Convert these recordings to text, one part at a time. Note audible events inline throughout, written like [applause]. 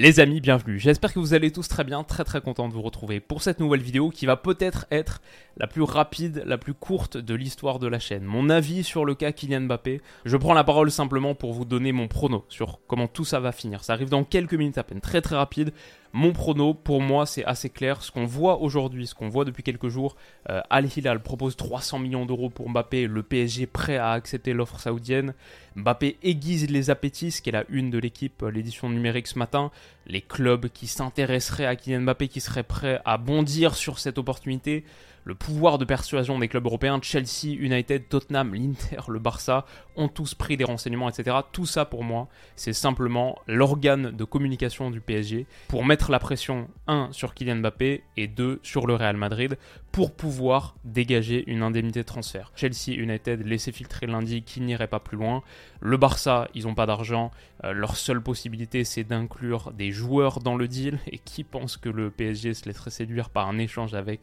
Les amis, bienvenue. J'espère que vous allez tous très bien, très très content de vous retrouver pour cette nouvelle vidéo qui va peut-être être la plus rapide, la plus courte de l'histoire de la chaîne. Mon avis sur le cas Kylian Mbappé. Je prends la parole simplement pour vous donner mon prono sur comment tout ça va finir. Ça arrive dans quelques minutes à peine, très très rapide. Mon prono, pour moi, c'est assez clair. Ce qu'on voit aujourd'hui, ce qu'on voit depuis quelques jours, euh, Al Hilal propose 300 millions d'euros pour Mbappé, le PSG prêt à accepter l'offre saoudienne. Mbappé aiguise les appétits, ce qui est la une de l'équipe, euh, l'édition numérique ce matin. Les clubs qui s'intéresseraient à Kylian Mbappé, qui seraient prêts à bondir sur cette opportunité le pouvoir de persuasion des clubs européens, Chelsea, United, Tottenham, l'Inter, le Barça, ont tous pris des renseignements, etc. Tout ça pour moi, c'est simplement l'organe de communication du PSG pour mettre la pression, 1 sur Kylian Mbappé et 2 sur le Real Madrid pour pouvoir dégager une indemnité de transfert. Chelsea, United laissaient filtrer lundi qu'ils n'iraient pas plus loin. Le Barça, ils n'ont pas d'argent. Euh, leur seule possibilité, c'est d'inclure des joueurs dans le deal. Et qui pense que le PSG se laisserait séduire par un échange avec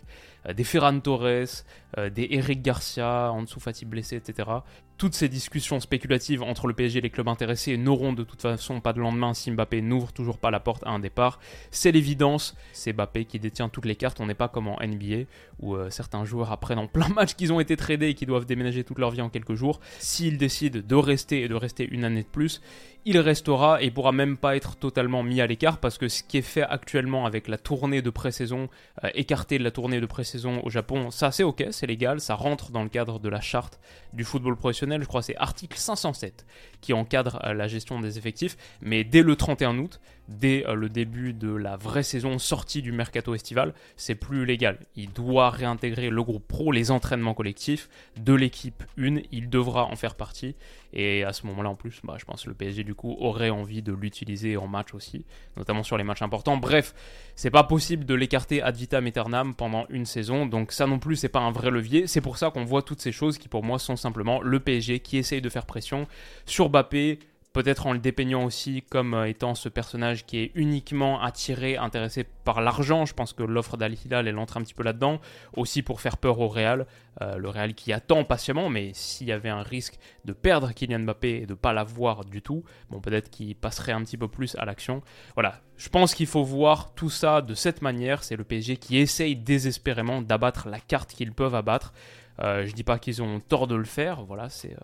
euh, des Ferran Torres, euh, des Eric Garcia, en dessous Fatih blessé, etc. Toutes ces discussions spéculatives entre le PSG et les clubs intéressés n'auront de toute façon pas de lendemain si Mbappé n'ouvre toujours pas la porte à un départ. C'est l'évidence, c'est Mbappé qui détient toutes les cartes, on n'est pas comme en NBA où euh, certains joueurs apprennent en plein [laughs] match qu'ils ont été tradés et qu'ils doivent déménager toute leur vie en quelques jours. S'ils décident de rester et de rester une année de plus, il restera et pourra même pas être totalement mis à l'écart parce que ce qui est fait actuellement avec la tournée de pré-saison, euh, écarté de la tournée de pré-saison au Japon, ça c'est ok, c'est légal, ça rentre dans le cadre de la charte du football professionnel, je crois c'est article 507 qui encadre euh, la gestion des effectifs, mais dès le 31 août, dès euh, le début de la vraie saison sortie du mercato estival, c'est plus légal. Il doit réintégrer le groupe pro, les entraînements collectifs de l'équipe 1, il devra en faire partie et à ce moment-là en plus, bah, je pense que le PSG du coup aurait envie de l'utiliser en match aussi, notamment sur les matchs importants. Bref, c'est pas possible de l'écarter ad vitam aeternam pendant une saison, donc ça non plus c'est pas un vrai levier. C'est pour ça qu'on voit toutes ces choses qui pour moi sont simplement le PSG qui essaye de faire pression sur Mbappé, peut-être en le dépeignant aussi comme euh, étant ce personnage qui est uniquement attiré, intéressé par l'argent. Je pense que l'offre d'Al Hilal, elle entre un petit peu là-dedans, aussi pour faire peur au Real. Euh, le Real qui attend patiemment, mais s'il y avait un risque de perdre Kylian Mbappé et de ne pas l'avoir du tout, bon, peut-être qu'il passerait un petit peu plus à l'action. Voilà, je pense qu'il faut voir tout ça de cette manière. C'est le PSG qui essaye désespérément d'abattre la carte qu'ils peuvent abattre. Euh, je dis pas qu'ils ont tort de le faire, voilà, c'est,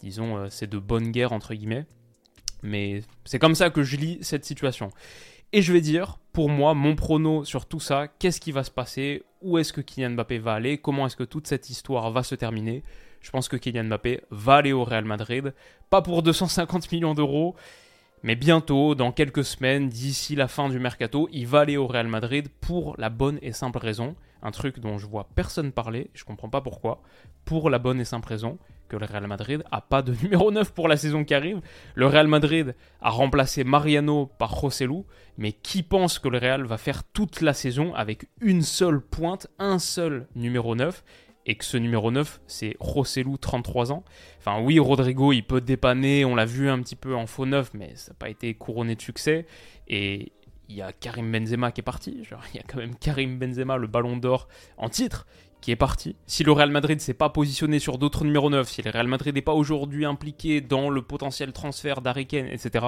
disons, c'est de bonne guerre entre guillemets. Mais c'est comme ça que je lis cette situation. Et je vais dire, pour moi, mon prono sur tout ça, qu'est-ce qui va se passer, où est-ce que Kylian Mbappé va aller, comment est-ce que toute cette histoire va se terminer? Je pense que Kylian Mbappé va aller au Real Madrid, pas pour 250 millions d'euros, mais bientôt, dans quelques semaines, d'ici la fin du mercato, il va aller au Real Madrid pour la bonne et simple raison, un truc dont je vois personne parler, je comprends pas pourquoi, pour la bonne et simple raison que le Real Madrid a pas de [laughs] numéro 9 pour la saison qui arrive. Le Real Madrid a remplacé Mariano par Joselu, mais qui pense que le Real va faire toute la saison avec une seule pointe, un seul numéro 9 et que ce numéro 9, c'est Joselu, 33 ans. Enfin oui, Rodrigo, il peut dépanner, on l'a vu un petit peu en faux neuf, mais ça n'a pas été couronné de succès. Et il y a Karim Benzema qui est parti. Il y a quand même Karim Benzema, le ballon d'or en titre, qui est parti. Si le Real Madrid s'est pas positionné sur d'autres numéros 9, si le Real Madrid n'est pas aujourd'hui impliqué dans le potentiel transfert d'Ariken, etc.,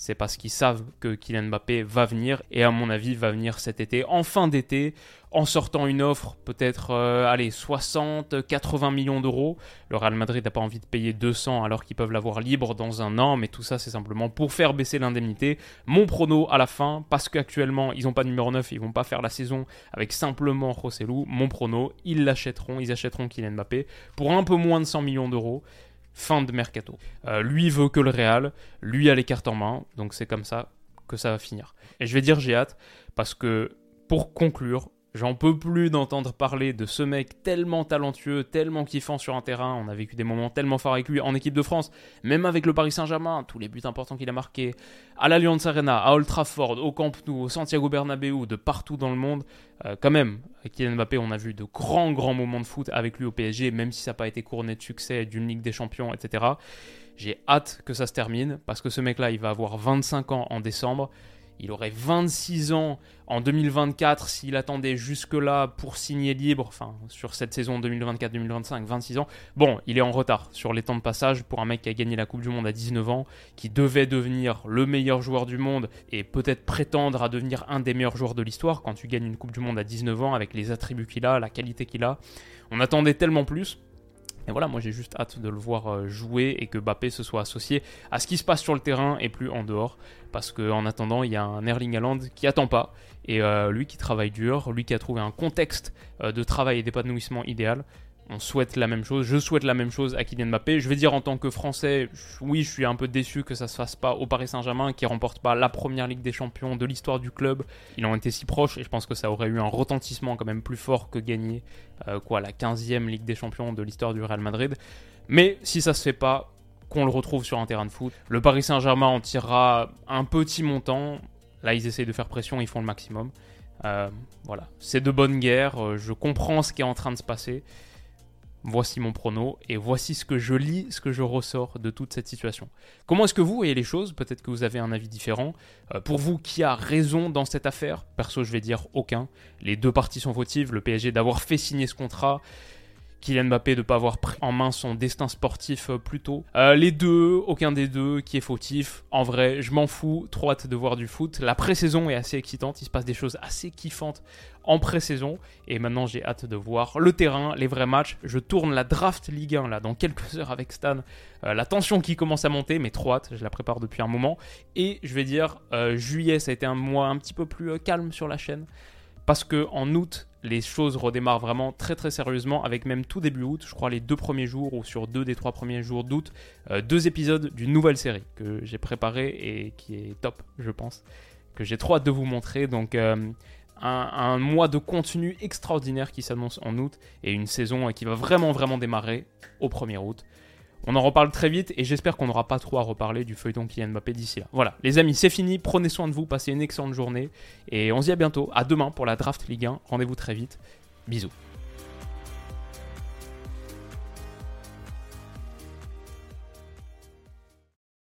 c'est parce qu'ils savent que Kylian Mbappé va venir et à mon avis va venir cet été, en fin d'été, en sortant une offre peut-être euh, allez 60 80 millions d'euros. Le Real Madrid n'a pas envie de payer 200 alors qu'ils peuvent l'avoir libre dans un an, mais tout ça c'est simplement pour faire baisser l'indemnité. Mon prono à la fin parce qu'actuellement ils n'ont pas de numéro 9, ils vont pas faire la saison avec simplement Rossellou. Mon prono, ils l'achèteront, ils achèteront Kylian Mbappé pour un peu moins de 100 millions d'euros fin de mercato. Euh, lui veut que le Real, lui a les cartes en main, donc c'est comme ça que ça va finir. Et je vais dire j'ai hâte, parce que pour conclure, J'en peux plus d'entendre parler de ce mec tellement talentueux, tellement kiffant sur un terrain. On a vécu des moments tellement forts avec lui en équipe de France, même avec le Paris Saint-Germain, tous les buts importants qu'il a marqués, à l'Allianz Arena, à Old Trafford, au Camp Nou, au Santiago Bernabéu, de partout dans le monde. Euh, quand même, Kylian Mbappé, on a vu de grands, grands moments de foot avec lui au PSG, même si ça n'a pas été couronné de succès d'une Ligue des Champions, etc. J'ai hâte que ça se termine, parce que ce mec-là, il va avoir 25 ans en décembre. Il aurait 26 ans en 2024 s'il attendait jusque-là pour signer libre, enfin sur cette saison 2024-2025, 26 ans. Bon, il est en retard sur les temps de passage pour un mec qui a gagné la Coupe du Monde à 19 ans, qui devait devenir le meilleur joueur du monde et peut-être prétendre à devenir un des meilleurs joueurs de l'histoire quand tu gagnes une Coupe du Monde à 19 ans avec les attributs qu'il a, la qualité qu'il a. On attendait tellement plus. Voilà, moi j'ai juste hâte de le voir euh, jouer et que Mbappé se soit associé à ce qui se passe sur le terrain et plus en dehors. Parce qu'en attendant, il y a un Erling Haaland qui attend pas. Et euh, lui qui travaille dur, lui qui a trouvé un contexte euh, de travail et d'épanouissement idéal on souhaite la même chose. Je souhaite la même chose à Kylian Mbappé. Je vais dire en tant que Français, oui, je suis un peu déçu que ça se fasse pas au Paris Saint-Germain, qui remporte pas la première Ligue des Champions de l'histoire du club. Ils ont été si proches et je pense que ça aurait eu un retentissement quand même plus fort que gagner euh, quoi la 15e Ligue des Champions de l'histoire du Real Madrid. Mais si ça se fait pas, qu'on le retrouve sur un terrain de foot, le Paris Saint-Germain en tirera un petit montant. Là, ils essayent de faire pression, ils font le maximum. Euh, voilà, c'est de bonne guerre. Euh, je comprends ce qui est en train de se passer. Voici mon prono et voici ce que je lis, ce que je ressors de toute cette situation. Comment est-ce que vous voyez les choses? Peut-être que vous avez un avis différent. Euh, pour vous, qui a raison dans cette affaire? Perso, je vais dire aucun. Les deux parties sont fautives. Le PSG d'avoir fait signer ce contrat Kylian Mbappé de ne pas avoir pris en main son destin sportif euh, plus tôt. Euh, les deux, aucun des deux qui est fautif. En vrai, je m'en fous, trop hâte de voir du foot. La pré-saison est assez excitante, il se passe des choses assez kiffantes en pré-saison. Et maintenant, j'ai hâte de voir le terrain, les vrais matchs. Je tourne la draft Ligue 1 là dans quelques heures avec Stan. Euh, la tension qui commence à monter, mais trop hâte, je la prépare depuis un moment. Et je vais dire, juillet, ça a été un mois un petit peu plus calme sur la chaîne. Parce que en août, les choses redémarrent vraiment très très sérieusement avec même tout début août, je crois les deux premiers jours ou sur deux des trois premiers jours d'août, euh, deux épisodes d'une nouvelle série que j'ai préparée et qui est top, je pense, que j'ai trop hâte de vous montrer. Donc euh, un, un, mois de contenu extraordinaire qui s'annonce en août et une saison qui va vraiment vraiment démarrer au 1er août. On en reparle très vite et j'espère qu'on n'aura pas trop à reparler du feuilleton Kylian Mbappé d'ici là. Voilà, les amis, c'est fini. Prenez soin de vous, passez une excellente journée et on se dit à bientôt. À demain pour la Draft Ligue 1. Rendez-vous très vite. Bisous.